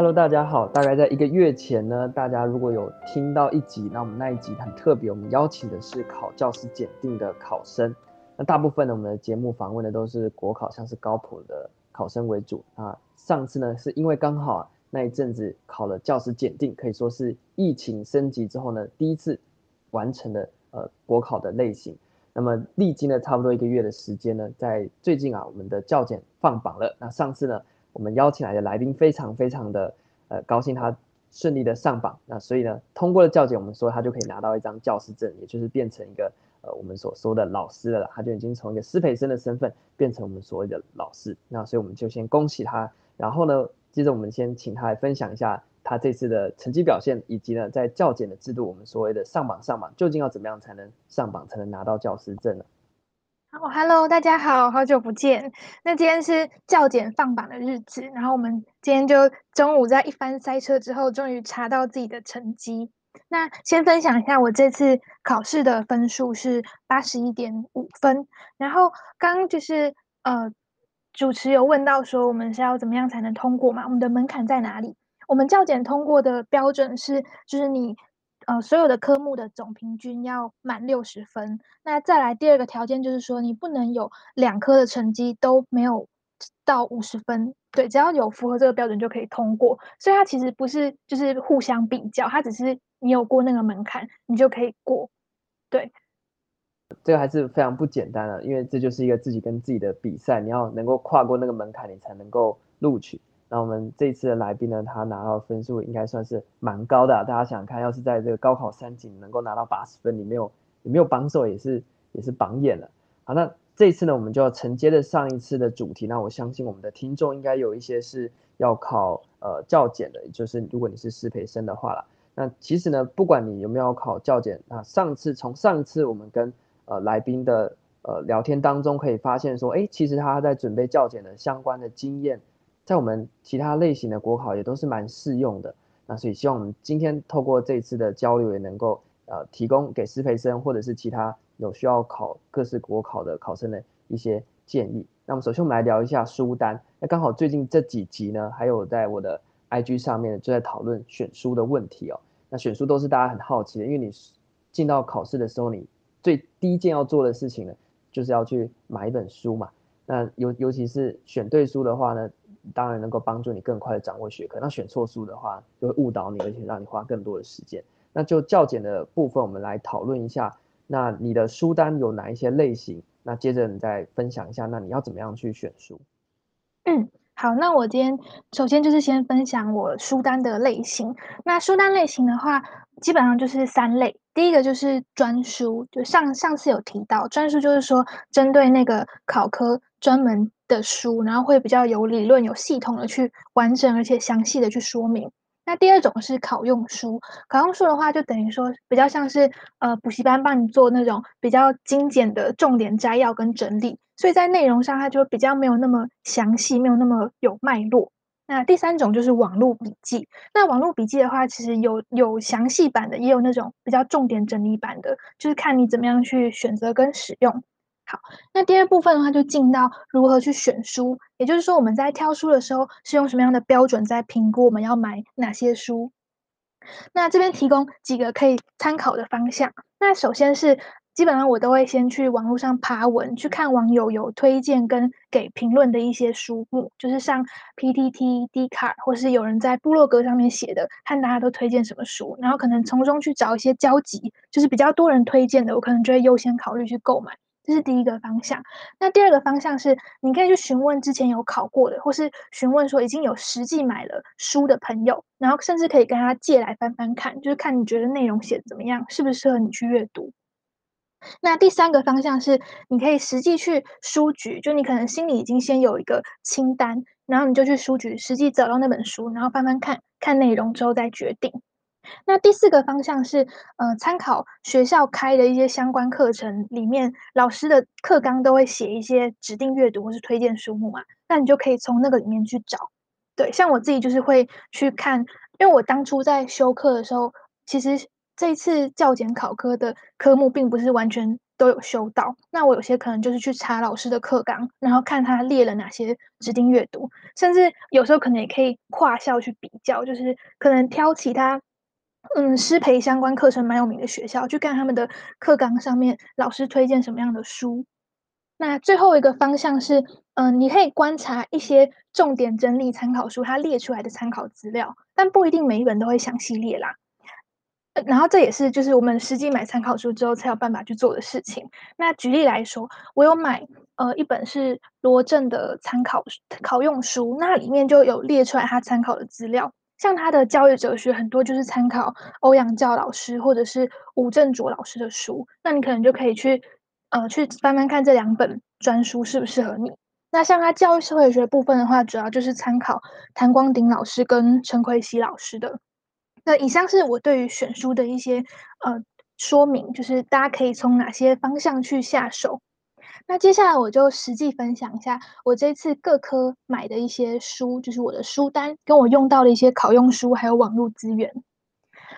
Hello，大家好。大概在一个月前呢，大家如果有听到一集，那我们那一集很特别，我们邀请的是考教师检定的考生。那大部分呢，我们的节目访问的都是国考，像是高普的考生为主啊。上次呢，是因为刚好啊那一阵子考了教师检定，可以说是疫情升级之后呢，第一次完成的呃国考的类型。那么历经了差不多一个月的时间呢，在最近啊，我们的教检放榜了。那上次呢，我们邀请来的来宾非常非常的呃高兴，他顺利的上榜，那所以呢，通过了教检，我们说他就可以拿到一张教师证，也就是变成一个呃我们所说的老师了，他就已经从一个师培生的身份变成我们所谓的老师，那所以我们就先恭喜他，然后呢，接着我们先请他来分享一下他这次的成绩表现，以及呢在教检的制度，我们所谓的上榜上榜究竟要怎么样才能上榜，才能拿到教师证呢？好，Hello，大家好，好久不见。那今天是教检放榜的日子，然后我们今天就中午在一番塞车之后，终于查到自己的成绩。那先分享一下，我这次考试的分数是八十一点五分。然后刚就是呃，主持有问到说，我们是要怎么样才能通过嘛？我们的门槛在哪里？我们教检通过的标准是，就是你。呃，所有的科目的总平均要满六十分。那再来第二个条件就是说，你不能有两科的成绩都没有到五十分。对，只要有符合这个标准就可以通过。所以它其实不是就是互相比较，它只是你有过那个门槛，你就可以过。对，这个还是非常不简单的，因为这就是一个自己跟自己的比赛，你要能够跨过那个门槛，你才能够录取。那我们这次的来宾呢，他拿到分数应该算是蛮高的。大家想看，要是在这个高考三级能够拿到八十分，你没有你没有榜首也是也是榜眼了。好，那这次呢，我们就要承接着上一次的主题。那我相信我们的听众应该有一些是要考呃教检的，就是如果你是师培生的话啦。那其实呢，不管你有没有考教检，那上次从上次我们跟呃来宾的呃聊天当中可以发现说，哎，其实他在准备教检的相关的经验。在我们其他类型的国考也都是蛮适用的，那所以希望我们今天透过这次的交流，也能够呃提供给师培生或者是其他有需要考各式国考的考生的一些建议。那么首先我们来聊一下书单，那刚好最近这几集呢，还有在我的 IG 上面就在讨论选书的问题哦。那选书都是大家很好奇的，因为你进到考试的时候，你最第一件要做的事情呢，就是要去买一本书嘛。那尤尤其是选对书的话呢，当然能够帮助你更快的掌握学科。那选错书的话，就会误导你，而且让你花更多的时间。那就教简的部分，我们来讨论一下。那你的书单有哪一些类型？那接着你再分享一下，那你要怎么样去选书？嗯，好，那我今天首先就是先分享我书单的类型。那书单类型的话，基本上就是三类。第一个就是专书，就上上次有提到，专书就是说针对那个考科专门的书，然后会比较有理论、有系统的去完整而且详细的去说明。那第二种是考用书，考用书的话就等于说比较像是呃补习班帮你做那种比较精简的重点摘要跟整理，所以在内容上它就比较没有那么详细，没有那么有脉络。那第三种就是网络笔记。那网络笔记的话，其实有有详细版的，也有那种比较重点整理版的，就是看你怎么样去选择跟使用。好，那第二部分的话，就进到如何去选书，也就是说我们在挑书的时候是用什么样的标准在评估我们要买哪些书。那这边提供几个可以参考的方向。那首先是。基本上我都会先去网络上爬文，去看网友有推荐跟给评论的一些书目，就是像 PTT、Dcard，或是有人在部落格上面写的，看大家都推荐什么书，然后可能从中去找一些交集，就是比较多人推荐的，我可能就会优先考虑去购买。这是第一个方向。那第二个方向是，你可以去询问之前有考过的，或是询问说已经有实际买了书的朋友，然后甚至可以跟他借来翻翻看，就是看你觉得内容写的怎么样，适不适合你去阅读。那第三个方向是，你可以实际去书局，就你可能心里已经先有一个清单，然后你就去书局实际找到那本书，然后翻翻看，看内容之后再决定。那第四个方向是，呃，参考学校开的一些相关课程里面，老师的课纲都会写一些指定阅读或是推荐书目嘛，那你就可以从那个里面去找。对，像我自己就是会去看，因为我当初在修课的时候，其实。这一次教检考科的科目并不是完全都有修到，那我有些可能就是去查老师的课纲，然后看他列了哪些指定阅读，甚至有时候可能也可以跨校去比较，就是可能挑其他嗯师培相关课程蛮有名的学校，去看他们的课纲上面老师推荐什么样的书。那最后一个方向是，嗯、你可以观察一些重点整理参考书，它列出来的参考资料，但不一定每一本都会详细列啦。然后这也是就是我们实际买参考书之后才有办法去做的事情。那举例来说，我有买呃一本是罗振的参考考用书，那里面就有列出来他参考的资料，像他的教育哲学很多就是参考欧阳教老师或者是吴振卓老师的书，那你可能就可以去。呃，去翻翻看这两本专书适不适合你。那像他教育社会学部分的话，主要就是参考谭光鼎老师跟陈奎熙老师的。那以上是我对于选书的一些呃说明，就是大家可以从哪些方向去下手。那接下来我就实际分享一下我这次各科买的一些书，就是我的书单跟我用到的一些考用书还有网络资源。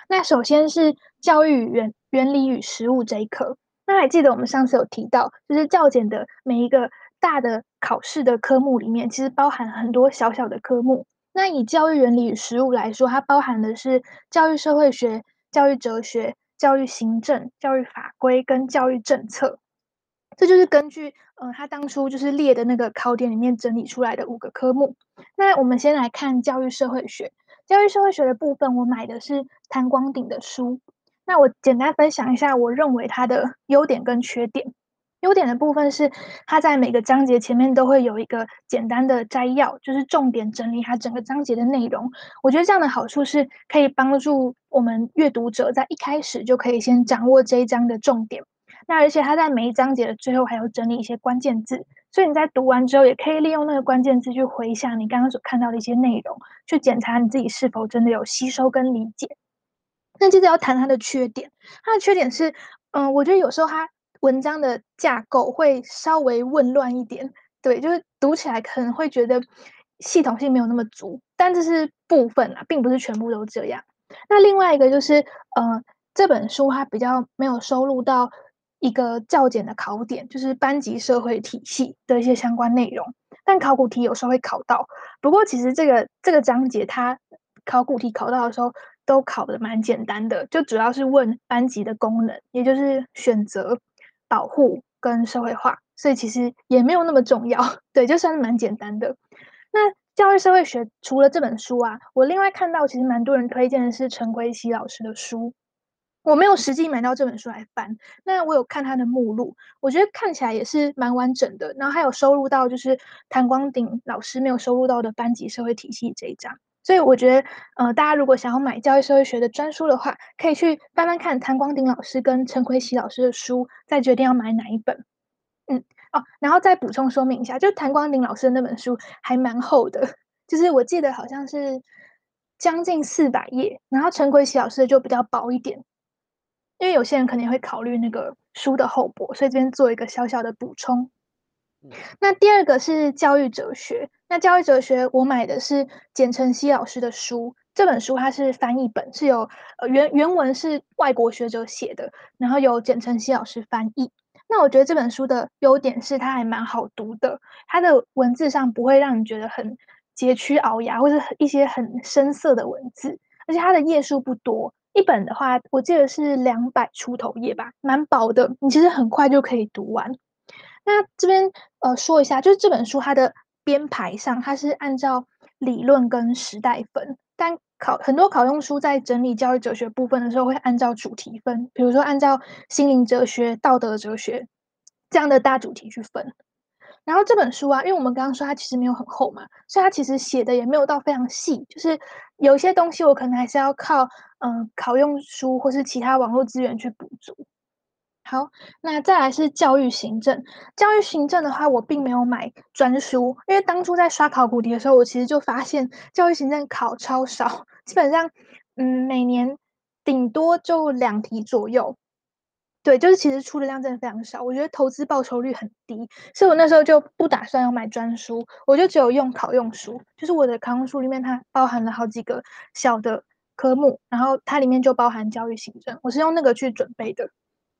那首先是教育原原理与实务这一科。那还记得我们上次有提到，就是教检的每一个大的考试的科目里面，其实包含很多小小的科目。那以教育原理与实务来说，它包含的是教育社会学、教育哲学、教育行政、教育法规跟教育政策。这就是根据呃他当初就是列的那个考点里面整理出来的五个科目。那我们先来看教育社会学。教育社会学的部分，我买的是谭光鼎的书。那我简单分享一下，我认为它的优点跟缺点。优点的部分是，它在每个章节前面都会有一个简单的摘要，就是重点整理它整个章节的内容。我觉得这样的好处是可以帮助我们阅读者在一开始就可以先掌握这一章的重点。那而且它在每一章节的最后还有整理一些关键字，所以你在读完之后也可以利用那个关键字去回想你刚刚所看到的一些内容，去检查你自己是否真的有吸收跟理解。那接着要谈它的缺点，它的缺点是，嗯，我觉得有时候它文章的架构会稍微混乱一点，对，就是读起来可能会觉得系统性没有那么足，但这是部分啊，并不是全部都这样。那另外一个就是，呃，这本书它比较没有收录到一个教检的考点，就是班级社会体系的一些相关内容，但考古题有时候会考到。不过其实这个这个章节它考古题考到的时候。都考得蛮简单的，就主要是问班级的功能，也就是选择、保护跟社会化，所以其实也没有那么重要，对，就算是蛮简单的。那教育社会学除了这本书啊，我另外看到其实蛮多人推荐的是陈奎熙老师的书，我没有实际买到这本书来翻，那我有看它的目录，我觉得看起来也是蛮完整的，然后还有收录到就是谭光鼎老师没有收录到的班级社会体系这一章。所以我觉得，呃，大家如果想要买教育社会学的专书的话，可以去翻翻看谭光鼎老师跟陈奎熙老师的书，再决定要买哪一本。嗯，哦，然后再补充说明一下，就谭光鼎老师的那本书还蛮厚的，就是我记得好像是将近四百页，然后陈奎熙老师的就比较薄一点，因为有些人肯定会考虑那个书的厚薄，所以这边做一个小小的补充。那第二个是教育哲学。那教育哲学，我买的是简承熙老师的书。这本书它是翻译本，是有呃原原文是外国学者写的，然后由简承熙老师翻译。那我觉得这本书的优点是它还蛮好读的，它的文字上不会让你觉得很佶屈聱牙，或者一些很深涩的文字，而且它的页数不多，一本的话我记得是两百出头页吧，蛮薄的，你其实很快就可以读完。那这边呃说一下，就是这本书它的编排上，它是按照理论跟时代分，但考很多考用书在整理教育哲学部分的时候会按照主题分，比如说按照心灵哲学、道德哲学这样的大主题去分。然后这本书啊，因为我们刚刚说它其实没有很厚嘛，所以它其实写的也没有到非常细，就是有一些东西我可能还是要靠嗯、考用书或是其他网络资源去补足。好，那再来是教育行政。教育行政的话，我并没有买专书，因为当初在刷考古题的时候，我其实就发现教育行政考超少，基本上，嗯，每年顶多就两题左右。对，就是其实出的量真的非常少，我觉得投资报酬率很低，所以我那时候就不打算要买专书，我就只有用考用书，就是我的考用书里面它包含了好几个小的科目，然后它里面就包含教育行政，我是用那个去准备的。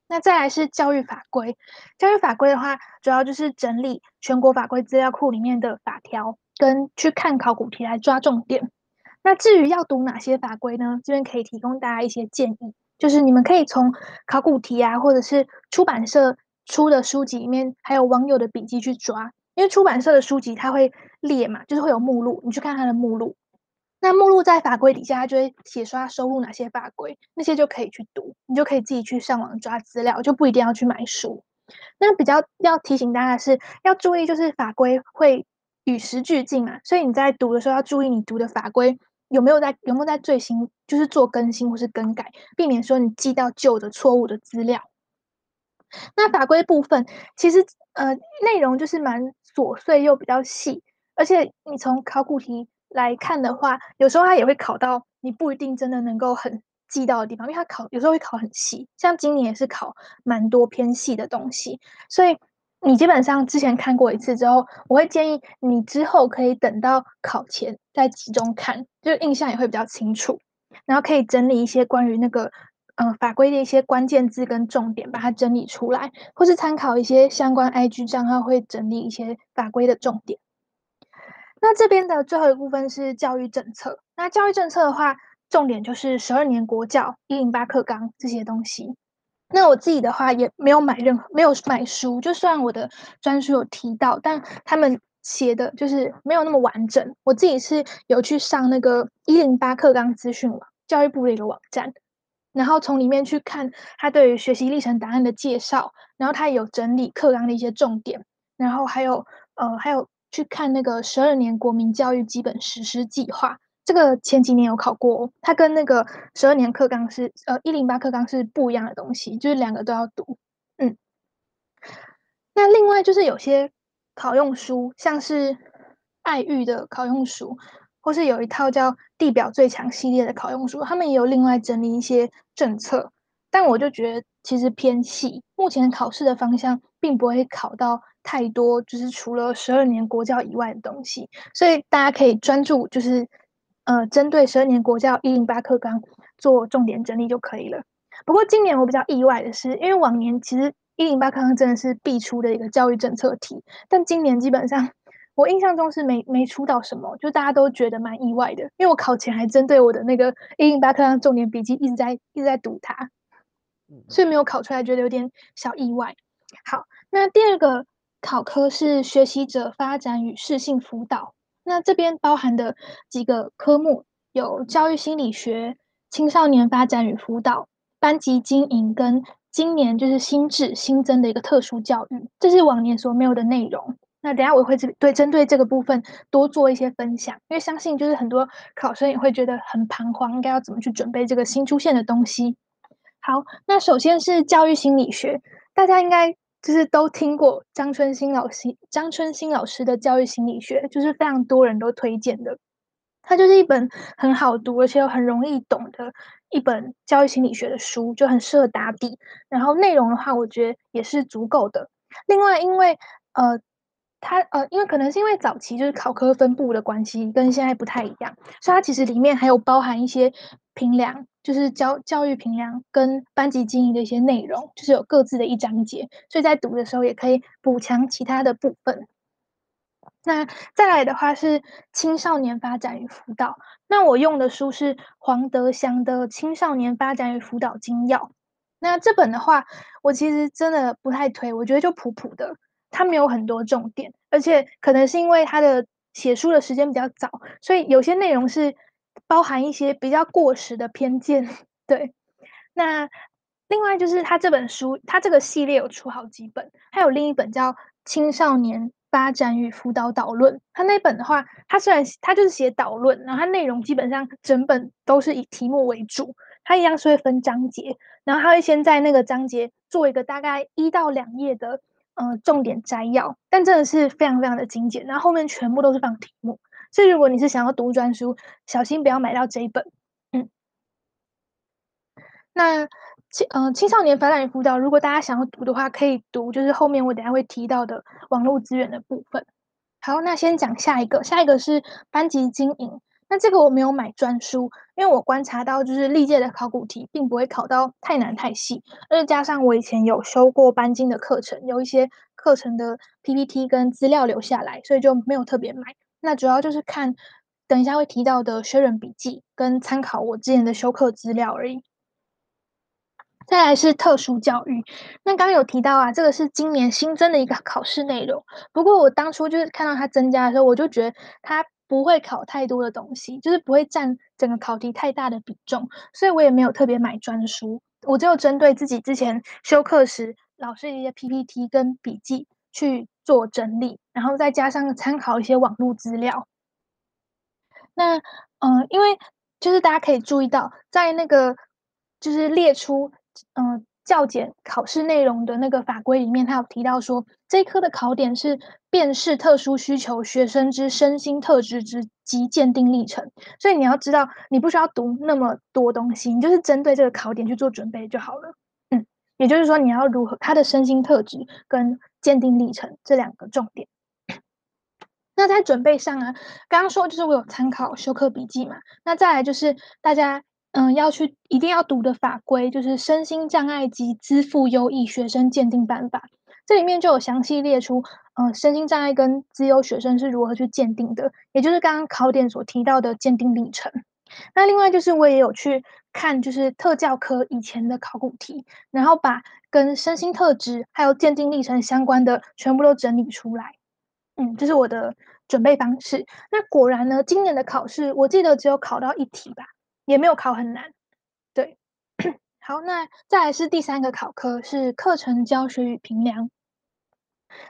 那再来是教育法规，教育法规的话，主要就是整理全国法规资料库里面的法条，跟去看考古题来抓重点。那至于要读哪些法规呢？这边可以提供大家一些建议，就是你们可以从考古题啊，或者是出版社出的书籍里面，还有网友的笔记去抓。因为出版社的书籍它会列嘛，就是会有目录，你去看它的目录。那目录在法规底下，它就会写说它收录哪些法规，那些就可以去读，你就可以自己去上网抓资料，就不一定要去买书。那比较要提醒大家的是，要注意就是法规会与时俱进啊，所以你在读的时候要注意你读的法规有没有在有没有在最新，就是做更新或是更改，避免说你记到旧的错误的资料。那法规部分其实呃内容就是蛮琐碎又比较细，而且你从考古题来看的话，有时候它也会考到你不一定真的能够很记到的地方，因为它考有时候会考很细，像今年也是考蛮多偏细的东西，所以你基本上之前看过一次之后，我会建议你之后可以等到考前再集中看，就印象也会比较清楚，然后可以整理一些关于那个。嗯、法规的一些关键字跟重点，把它整理出来，或是参考一些相关 IG 账号会整理一些法规的重点。那这边的最后一部分是教育政策。那教育政策的话，重点就是十二年国教、一零八课纲这些东西。那我自己的话也没有买任何没有买书，就算我的专书有提到，但他们写的就是没有那么完整。我自己是有去上那个一零八课纲资讯网，教育部的一个网站。然后从里面去看他对于学习历程档案的介绍，然后他也有整理课纲的一些重点，然后还有呃还有去看那个十二年国民教育基本实施计划，这个前几年有考过，它跟那个十二年课纲是呃一零八课纲是不一样的东西，就是两个都要读。嗯，那另外就是有些考用书，像是爱育的考用书。或是有一套叫《地表最强》系列的考用书，他们也有另外整理一些政策，但我就觉得其实偏细。目前考试的方向并不会考到太多，就是除了十二年国教以外的东西，所以大家可以专注就是呃针对十二年国教一零八课纲做重点整理就可以了。不过今年我比较意外的是，因为往年其实一零八课纲真的是必出的一个教育政策题，但今年基本上。我印象中是没没出到什么，就大家都觉得蛮意外的，因为我考前还针对我的那个一零八课纲重点笔记一直在一直在读它，所以没有考出来，觉得有点小意外。好，那第二个考科是学习者发展与适性辅导，那这边包含的几个科目有教育心理学、青少年发展与辅导、班级经营跟今年就是新制新增的一个特殊教育，这是往年所没有的内容。那等下我会针对针对这个部分多做一些分享，因为相信就是很多考生也会觉得很彷徨，应该要怎么去准备这个新出现的东西。好，那首先是教育心理学，大家应该就是都听过张春兴老师张春兴老师的教育心理学，就是非常多人都推荐的。它就是一本很好读而且又很容易懂的一本教育心理学的书，就很适合打底。然后内容的话，我觉得也是足够的。另外，因为呃。它呃，因为可能是因为早期就是考科分布的关系，跟现在不太一样，所以它其实里面还有包含一些评量，就是教教育评量跟班级经营的一些内容，就是有各自的一章节，所以在读的时候也可以补强其他的部分。那再来的话是青少年发展与辅导，那我用的书是黄德祥的《青少年发展与辅导精要》，那这本的话，我其实真的不太推，我觉得就普普的。它没有很多重点，而且可能是因为它的写书的时间比较早，所以有些内容是包含一些比较过时的偏见。对，那另外就是它这本书，它这个系列有出好几本，还有另一本叫《青少年发展与辅导导论》。它那本的话，它虽然它就是写导论，然后它内容基本上整本都是以题目为主，它一样是会分章节，然后它会先在那个章节做一个大概一到两页的。呃，重点摘要，但真的是非常非常的精简，然后后面全部都是放题目，所以如果你是想要读专书，小心不要买到这一本。嗯，那青呃青少年发展与辅导，如果大家想要读的话，可以读，就是后面我等下会提到的网络资源的部分。好，那先讲下一个，下一个是班级经营，那这个我没有买专书，因为我观察到，就是历届的考古题并不会考到太难太细，而且加上我以前有修过班经的课程，有一些课程的 PPT 跟资料留下来，所以就没有特别买。那主要就是看等一下会提到的学人笔记跟参考我之前的修课资料而已。再来是特殊教育，那刚刚有提到啊，这个是今年新增的一个考试内容。不过我当初就是看到它增加的时候，我就觉得它不会考太多的东西，就是不会占整个考题太大的比重，所以我也没有特别买专书，我只有针对自己之前修课时老师的一些 PPT 跟笔记去做整理，然后再加上参考一些网络资料。那嗯、因为就是大家可以注意到，在那个就是列出。嗯，教检考试内容的那个法规里面，他有提到说，这一科的考点是辨识特殊需求学生之身心特质之及鉴定历程。所以你要知道，你不需要读那么多东西，你就是针对这个考点去做准备就好了。嗯，也就是说，你要如何他的身心特质跟鉴定历程这两个重点。那在准备上啊，刚刚说就是我有参考修课笔记嘛，那再来就是大家。嗯，要去一定要读的法规就是《身心障碍及资赋优异学生鉴定办法》，这里面就有详细列出，嗯，身心障碍跟资优学生是如何去鉴定的，也就是刚刚考点所提到的鉴定历程。那另外就是我也有去看，就是特教科以前的考古题，然后把跟身心特质还有鉴定历程相关的全部都整理出来。嗯，这是我的准备方式。那果然呢，今年的考试我记得只有考到一题吧。也没有考很难，对，好，那再来是第三个考科是课程教学与评量，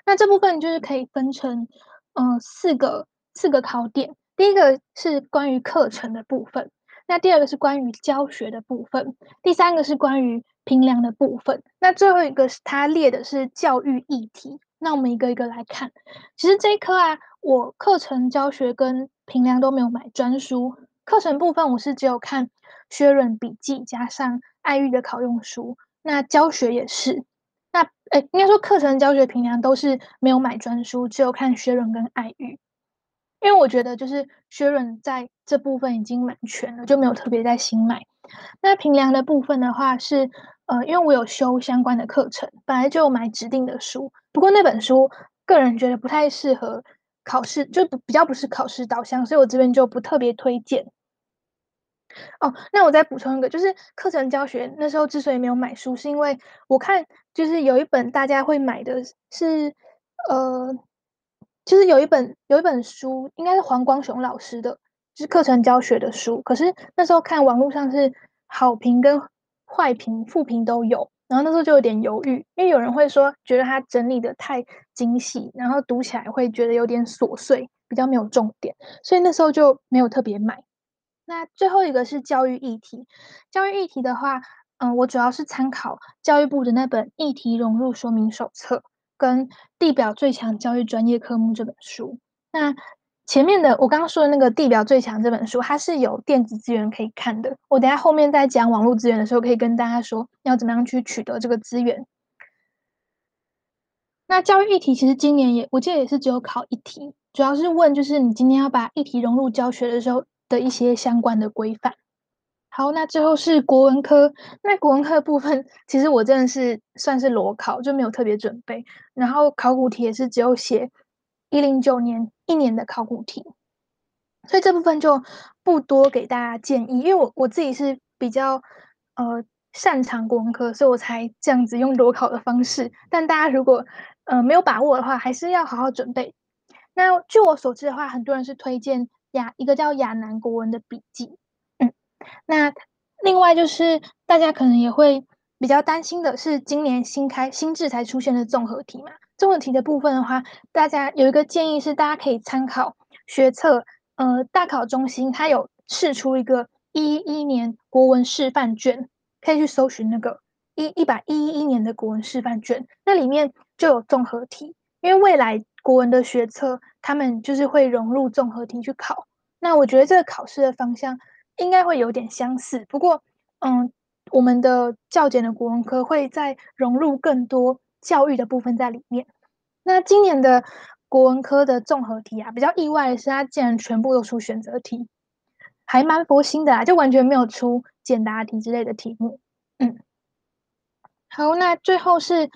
那这部分就是可以分成嗯、四个四个考点，第一个是关于课程的部分，那第二个是关于教学的部分，第三个是关于评量的部分，那最后一个是它列的是教育议题，那我们一个一个来看，其实这一科啊，我课程教学跟评量都没有买专书。课程部分我是只有看薛润笔记加上爱玉的考用书，那教学也是，那诶应该说课程教学评量都是没有买专书，只有看薛润跟爱玉，因为我觉得就是薛润在这部分已经蛮全了，就没有特别再新买。那平凉的部分的话是，呃，因为我有修相关的课程，本来就有买指定的书，不过那本书个人觉得不太适合。考试就比较不是考试导向，所以我这边就不特别推荐。哦，那我再补充一个，就是课程教学那时候之所以没有买书，是因为我看就是有一本大家会买的是，呃，就是有一本有一本书，应该是黄光雄老师的，就是课程教学的书。可是那时候看网络上是好评跟坏评、负评都有。然后那时候就有点犹豫，因为有人会说觉得他整理的太精细，然后读起来会觉得有点琐碎，比较没有重点，所以那时候就没有特别买。那最后一个是教育议题，教育议题的话，嗯，我主要是参考教育部的那本《议题融入说明手册》跟《地表最强教育专业科目》这本书。那前面的我刚刚说的那个地表最强这本书，它是有电子资源可以看的。我等下后面在讲网络资源的时候，可以跟大家说要怎么样去取得这个资源。那教育议题其实今年也，我记得也是只有考一题，主要是问就是你今天要把议题融入教学的时候的一些相关的规范。好，那最后是国文科。那国文科的部分，其实我真的是算是裸考，就没有特别准备。然后考古题也是只有写一零九年一年的考古题，所以这部分就不多给大家建议，因为我我自己是比较呃擅长国文科，所以我才这样子用裸考的方式。但大家如果呃没有把握的话，还是要好好准备。那据我所知的话，很多人是推荐雅一个叫雅南国文的笔记，那另外就是大家可能也会比较担心的是，今年新开新制才出现的综合题嘛。综合题的部分的话，大家有一个建议是，大家可以参考学测，呃，大考中心它有试出一个一一年国文示范卷，可以去搜寻那个一一百一一年的国文示范卷，那里面就有综合题，因为未来国文的学测他们就是会融入综合题去考，那我觉得这个考试的方向应该会有点相似，不过，嗯，我们的教检的国文科会再融入更多。教育的部分在里面。那今年的国文科的综合题啊，比较意外的是，它竟然全部都出选择题。还蛮佛心的啊，就完全没有出简答题之类的题目。嗯，好，那最后是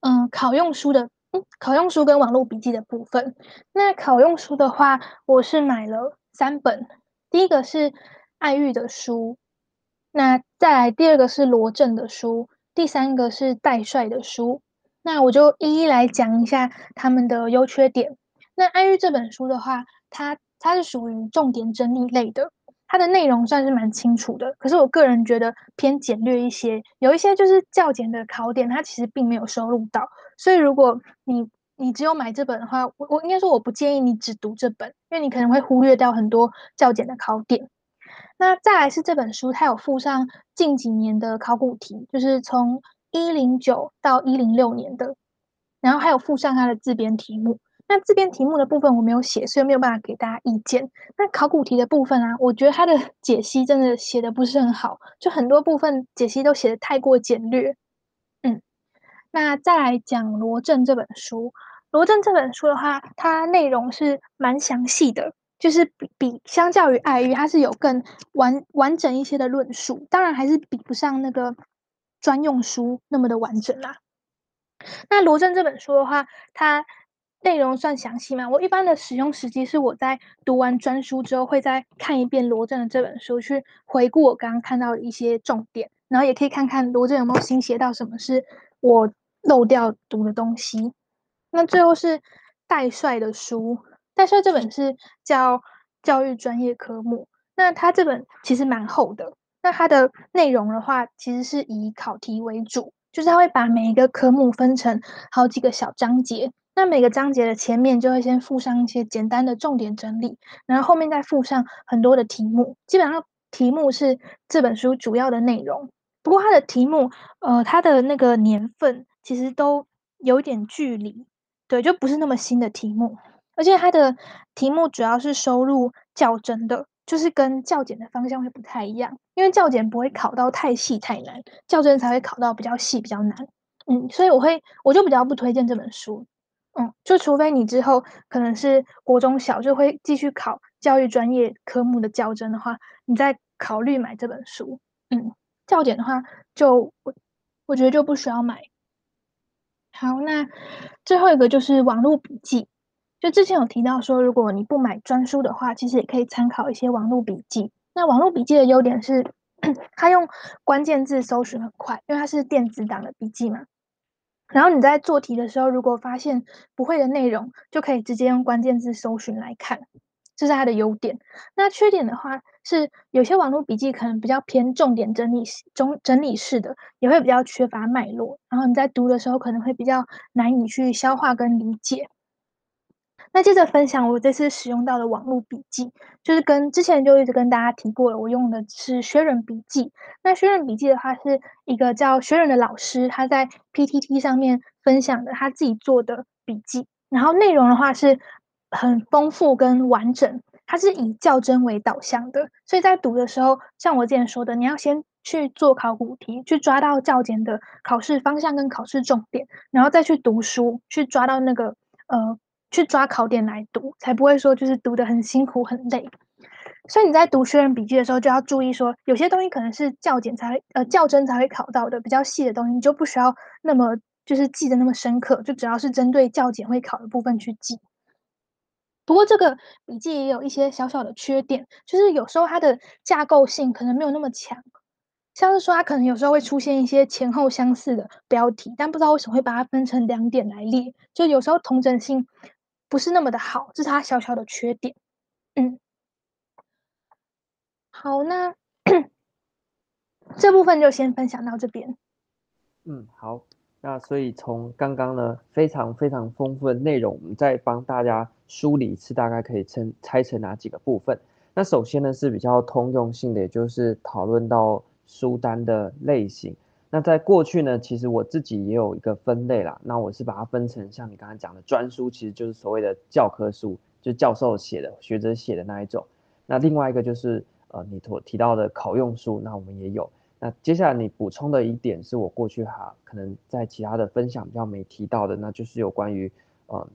嗯考用书的，嗯考用书跟网络笔记的部分。那考用书的话，我是买了三本，第一个是爱玉的书，那再来第二个是罗正的书，第三个是戴帅的书。那我就一一来讲一下他们的优缺点。那爱玉这本书的话，它它是属于重点整理类的，它的内容算是蛮清楚的。可是我个人觉得偏简略一些，有一些就是较简的考点，它其实并没有收录到。所以如果你你只有买这本的话，我我应该说我不建议你只读这本，因为你可能会忽略掉很多较简的考点。那再来是这本书，它有附上近几年的考古题，就是从一零九到一零六年的，然后还有附上它的自编题目。那自编题目的部分我没有写，所以没有办法给大家意见。那考古题的部分啊，我觉得它的 解析真的写的不是很好，就很多部分解析都写的太过简略。嗯，那再来讲罗正这本书，罗正这本书的话，它内容是蛮详细的，就是比比相较于爱玉，它是有更完完整一些的论述，当然还是比不上那个专用书那么的完整啦。那罗正这本书的话，它内容算详细吗？我一般的使用时机是我在读完专书之后，会再看一遍罗正的这本书，去回顾我刚刚看到的一些重点，然后也可以看看罗正有没有新写到什么是我漏掉读的东西。那最后是戴帅的书，戴帅这本是叫教育专业科目，那它这本其实蛮厚的，那它的内容的话，其实是以考题为主，就是它会把每一个科目分成好几个小章节。那每个章节的前面就会先附上一些简单的重点整理，然后后面再附上很多的题目。基本上题目是这本书主要的内容。不过它的题目，呃，它的那个年份其实都有点距离，对，就不是那么新的题目。而且它的题目主要是收录较真的，就是跟较简的方向会不太一样。因为较简不会考到太细太难，较真才会考到比较细比较难。嗯，所以我会我就比较不推荐这本书。嗯，就除非你之后可能是国中小就会继续考教育专业科目的较真的话，你再考虑买这本书。嗯，教简的话就我我觉得就不需要买。好，那最后一个就是网络笔记。就之前有提到说，如果你不买专书的话，其实也可以参考一些网络笔记。那网络笔记的优点是，它用关键字搜寻很快，因为它是电子档的笔记嘛。然后你在做题的时候，如果发现不会的内容，就可以直接用关键字搜寻来看，这是它的优点。那缺点的话是，有些网络笔记可能比较偏重点整理、中整理式的，也会比较缺乏脉络，然后你在读的时候可能会比较难以去消化跟理解。那接着分享我这次使用到的网络笔记，就是跟之前就一直跟大家提过了，我用的是学人笔记。那学人笔记的话，是一个叫学人的老师，他在 PTT 上面分享的他自己做的笔记，然后内容的话是很丰富跟完整，它是以较真为导向的，所以在读的时候，像我之前说的，你要先去做考古题，去抓到较简的考试方向跟考试重点，然后再去读书，去抓到那个呃。去抓考点来读，才不会说就是读得很辛苦很累。所以你在读学人笔记的时候，就要注意说，有些东西可能是较简才会呃较真才会考到的，比较细的东西，你就不需要那么就是记得那么深刻，就主要是针对较简会考的部分去记。不过这个笔记也有一些小小的缺点，就是有时候它的架构性可能没有那么强，像是说它可能有时候会出现一些前后相似的标题，但不知道为什么会把它分成两点来列，就有时候同整性。不是那么的好，这是它小小的缺点。嗯，好，那 这部分就先分享到这边。嗯，好，那所以从刚刚呢非常非常丰富的内容，我们再帮大家梳理一次，大概可以称拆成哪几个部分？那首先呢是比较通用性的，也就是讨论到书单的类型。那在过去呢，其实我自己也有一个分类啦。那我是把它分成像你刚才讲的专书，其实就是所谓的教科书，就教授写的、学者写的那一种。那另外一个就是呃你所提到的考用书，那我们也有。那接下来你补充的一点是我过去哈可能在其他的分享比较没提到的，那就是有关于呃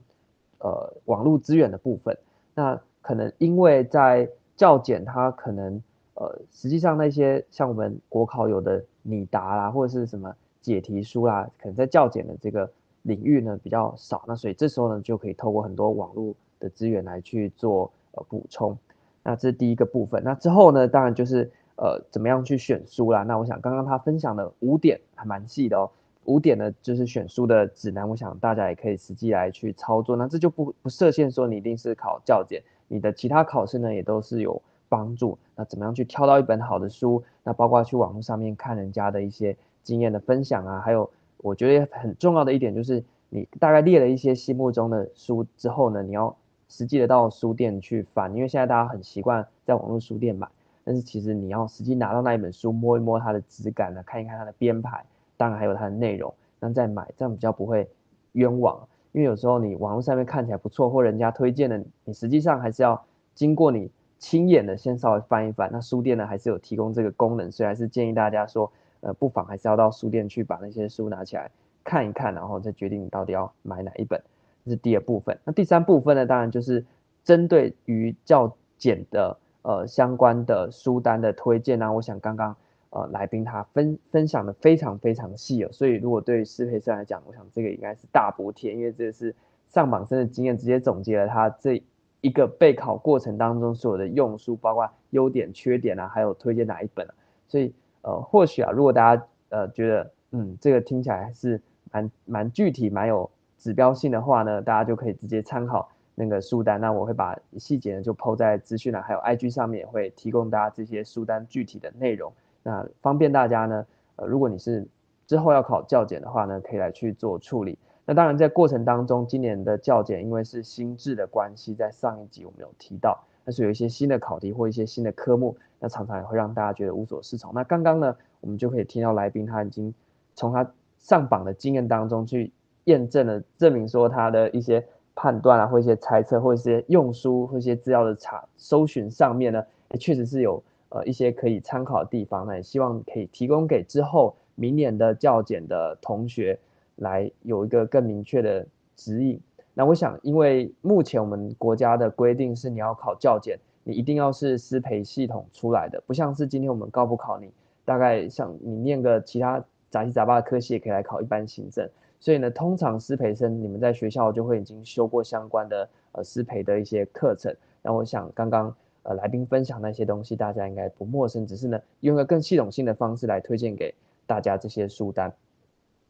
呃网络资源的部分。那可能因为在教检它可能呃，实际上那些像我们国考有的拟答啦，或者是什么解题书啦，可能在教检的这个领域呢比较少，那所以这时候呢就可以透过很多网络的资源来去做呃补充。那这是第一个部分。那之后呢，当然就是呃怎么样去选书啦。那我想刚刚他分享的五点还蛮细的哦。五点呢，就是选书的指南，我想大家也可以实际来去操作。那这就不不设限说你一定是考教检，你的其他考试呢也都是有帮助。那怎么样去挑到一本好的书？那包括去网络上面看人家的一些经验的分享啊，还有我觉得很重要的一点就是，你大概列了一些心目中的书之后呢，你要实际的到书店去翻，因为现在大家很习惯在网络书店买，但是其实你要实际拿到那一本书，摸一摸它的质感呢，看一看它的编排。当然还有它的内容，那再买这样比较不会冤枉，因为有时候你网络上面看起来不错，或人家推荐的，你实际上还是要经过你亲眼的先稍微翻一翻。那书店呢还是有提供这个功能，所以还是建议大家说，呃，不妨还是要到书店去把那些书拿起来看一看，然后再决定你到底要买哪一本。这是第二部分。那第三部分呢，当然就是针对于校检的呃相关的书单的推荐呢，我想刚刚。呃，来宾他分分享的非常非常细哦，所以如果对于师培生来讲，我想这个应该是大补帖，因为这是上榜生的经验，直接总结了他这一个备考过程当中所有的用书，包括优点、缺点啊，还有推荐哪一本啊。所以呃，或许啊，如果大家呃觉得嗯这个听起来还是蛮蛮具体、蛮有指标性的话呢，大家就可以直接参考那个书单。那我会把细节呢就抛在资讯栏，还有 IG 上面也会提供大家这些书单具体的内容。那方便大家呢，呃，如果你是之后要考教检的话呢，可以来去做处理。那当然在过程当中，今年的教检因为是新制的关系，在上一集我们有提到，但是有一些新的考题或一些新的科目，那常常也会让大家觉得无所适从。那刚刚呢，我们就可以听到来宾他已经从他上榜的经验当中去验证了，证明说他的一些判断啊，或一些猜测，或一些用书或一些资料的查搜寻上面呢，也确实是有。呃，一些可以参考的地方，那也希望可以提供给之后明年的教检的同学来有一个更明确的指引。那我想，因为目前我们国家的规定是你要考教检，你一定要是师培系统出来的，不像是今天我们高普考你，大概像你念个其他杂七杂八的科系也可以来考一般行政。所以呢，通常师培生你们在学校就会已经修过相关的呃师培的一些课程。那我想刚刚。呃，来宾分享那些东西，大家应该不陌生。只是呢，用个更系统性的方式来推荐给大家这些书单。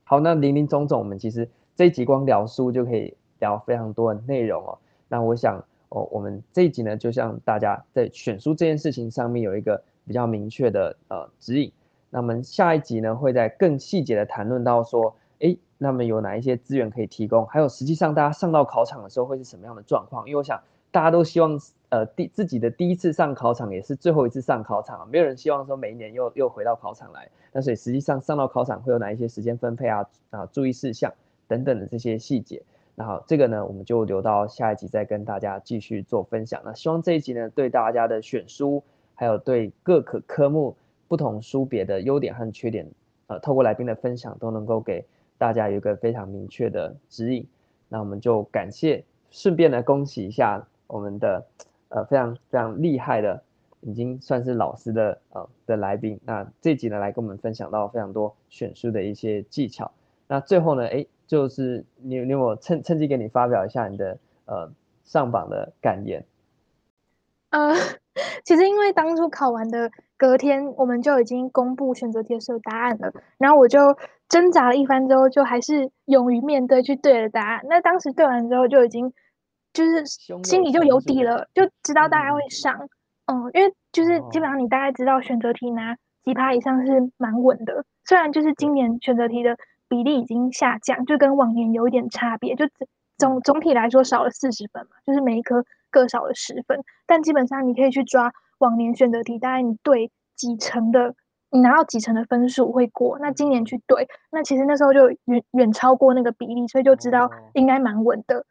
好，那林林总总，我们其实这一集光聊书就可以聊非常多的内容哦。那我想，哦，我们这一集呢，就像大家在选书这件事情上面有一个比较明确的呃指引。那我们下一集呢，会在更细节的谈论到说，诶，那么有哪一些资源可以提供？还有实际上大家上到考场的时候会是什么样的状况？因为我想大家都希望。呃，第自己的第一次上考场也是最后一次上考场，啊没有人希望说每一年又又回到考场来。那所以实际上上到考场会有哪一些时间分配啊啊，注意事项等等的这些细节。那好，这个呢我们就留到下一集再跟大家继续做分享。那希望这一集呢对大家的选书，还有对各科科目不同书别的优点和缺点，呃，透过来宾的分享都能够给大家有一个非常明确的指引。那我们就感谢，顺便来恭喜一下我们的。呃，非常非常厉害的，已经算是老师的呃的来宾。那这集呢，来跟我们分享到非常多选书的一些技巧。那最后呢，哎，就是你你我趁趁机给你发表一下你的呃上榜的感言。呃，其实因为当初考完的隔天，我们就已经公布选择题的所有答案了，然后我就挣扎了一番之后，就还是勇于面对去对了答案。那当时对完之后，就已经。就是心里就有底了，就知道大概会上，嗯，因为就是基本上你大概知道选择题拿几趴以上是蛮稳的，虽然就是今年。选择题的比例已经下降，就跟往年有一点差别，就总总体来说少了四十分嘛，就是每一科各少了十分，但基本上你可以去抓往年选择题，大概你对几成的，你拿到几成的分数会过，那今年去对，那其实那时候就远远超过那个比例，所以就知道应该蛮稳的。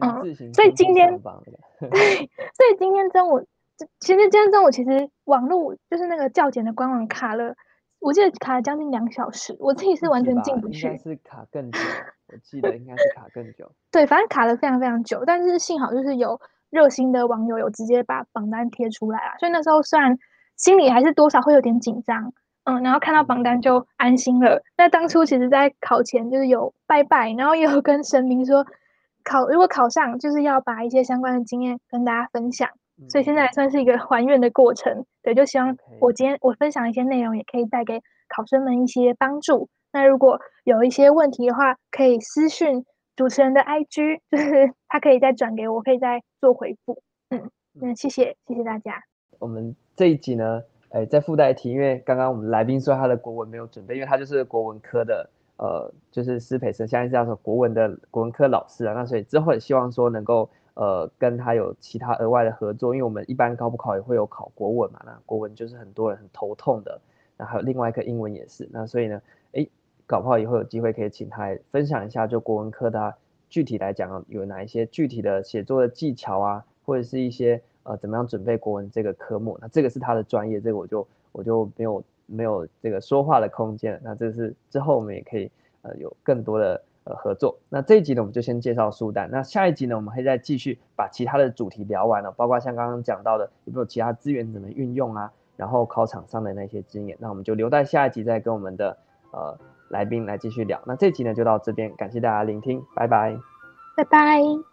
嗯，所以今天，对，所以今天中午，其实今天中午其实网络就是那个教检的官网卡了，我记得卡了将近两小时，我自己是完全进不去。应该是卡更久，我记得应该是卡更久。对，反正卡了非常非常久，但是幸好就是有热心的网友有直接把榜单贴出来啊，所以那时候虽然心里还是多少会有点紧张，嗯，然后看到榜单就安心了。那当初其实，在考前就是有拜拜，然后也有跟神明说，考如果考上，就是要把一些相关的经验跟大家分享。所以现在算是一个还愿的过程，对，就希望我今天我分享一些内容，也可以带给考生们一些帮助。那如果有一些问题的话，可以私讯主持人的 IG，就是 他可以再转给我，可以再做回复。嗯，那谢谢谢谢大家。我们这一集呢，哎，再附带一提，因为刚刚我们来宾说他的国文没有准备，因为他就是国文科的，呃，就是施培生，现在是叫做国文的国文科老师啊。那所以之后也希望说能够。呃，跟他有其他额外的合作，因为我们一般高不考也会有考国文嘛，那国文就是很多人很头痛的，那还有另外一个英文也是，那所以呢，诶，搞不好以后有机会可以请他来分享一下，就国文科的、啊、具体来讲有哪一些具体的写作的技巧啊，或者是一些呃怎么样准备国文这个科目，那这个是他的专业，这个我就我就没有没有这个说话的空间，那这是之后我们也可以呃有更多的。呃，合作。那这一集呢，我们就先介绍书单。那下一集呢，我们会再继续把其他的主题聊完了，包括像刚刚讲到的有没有其他资源怎么运用啊，然后考场上的那些经验。那我们就留在下一集再跟我们的呃来宾来继续聊。那这集呢就到这边，感谢大家聆听，拜拜，拜拜。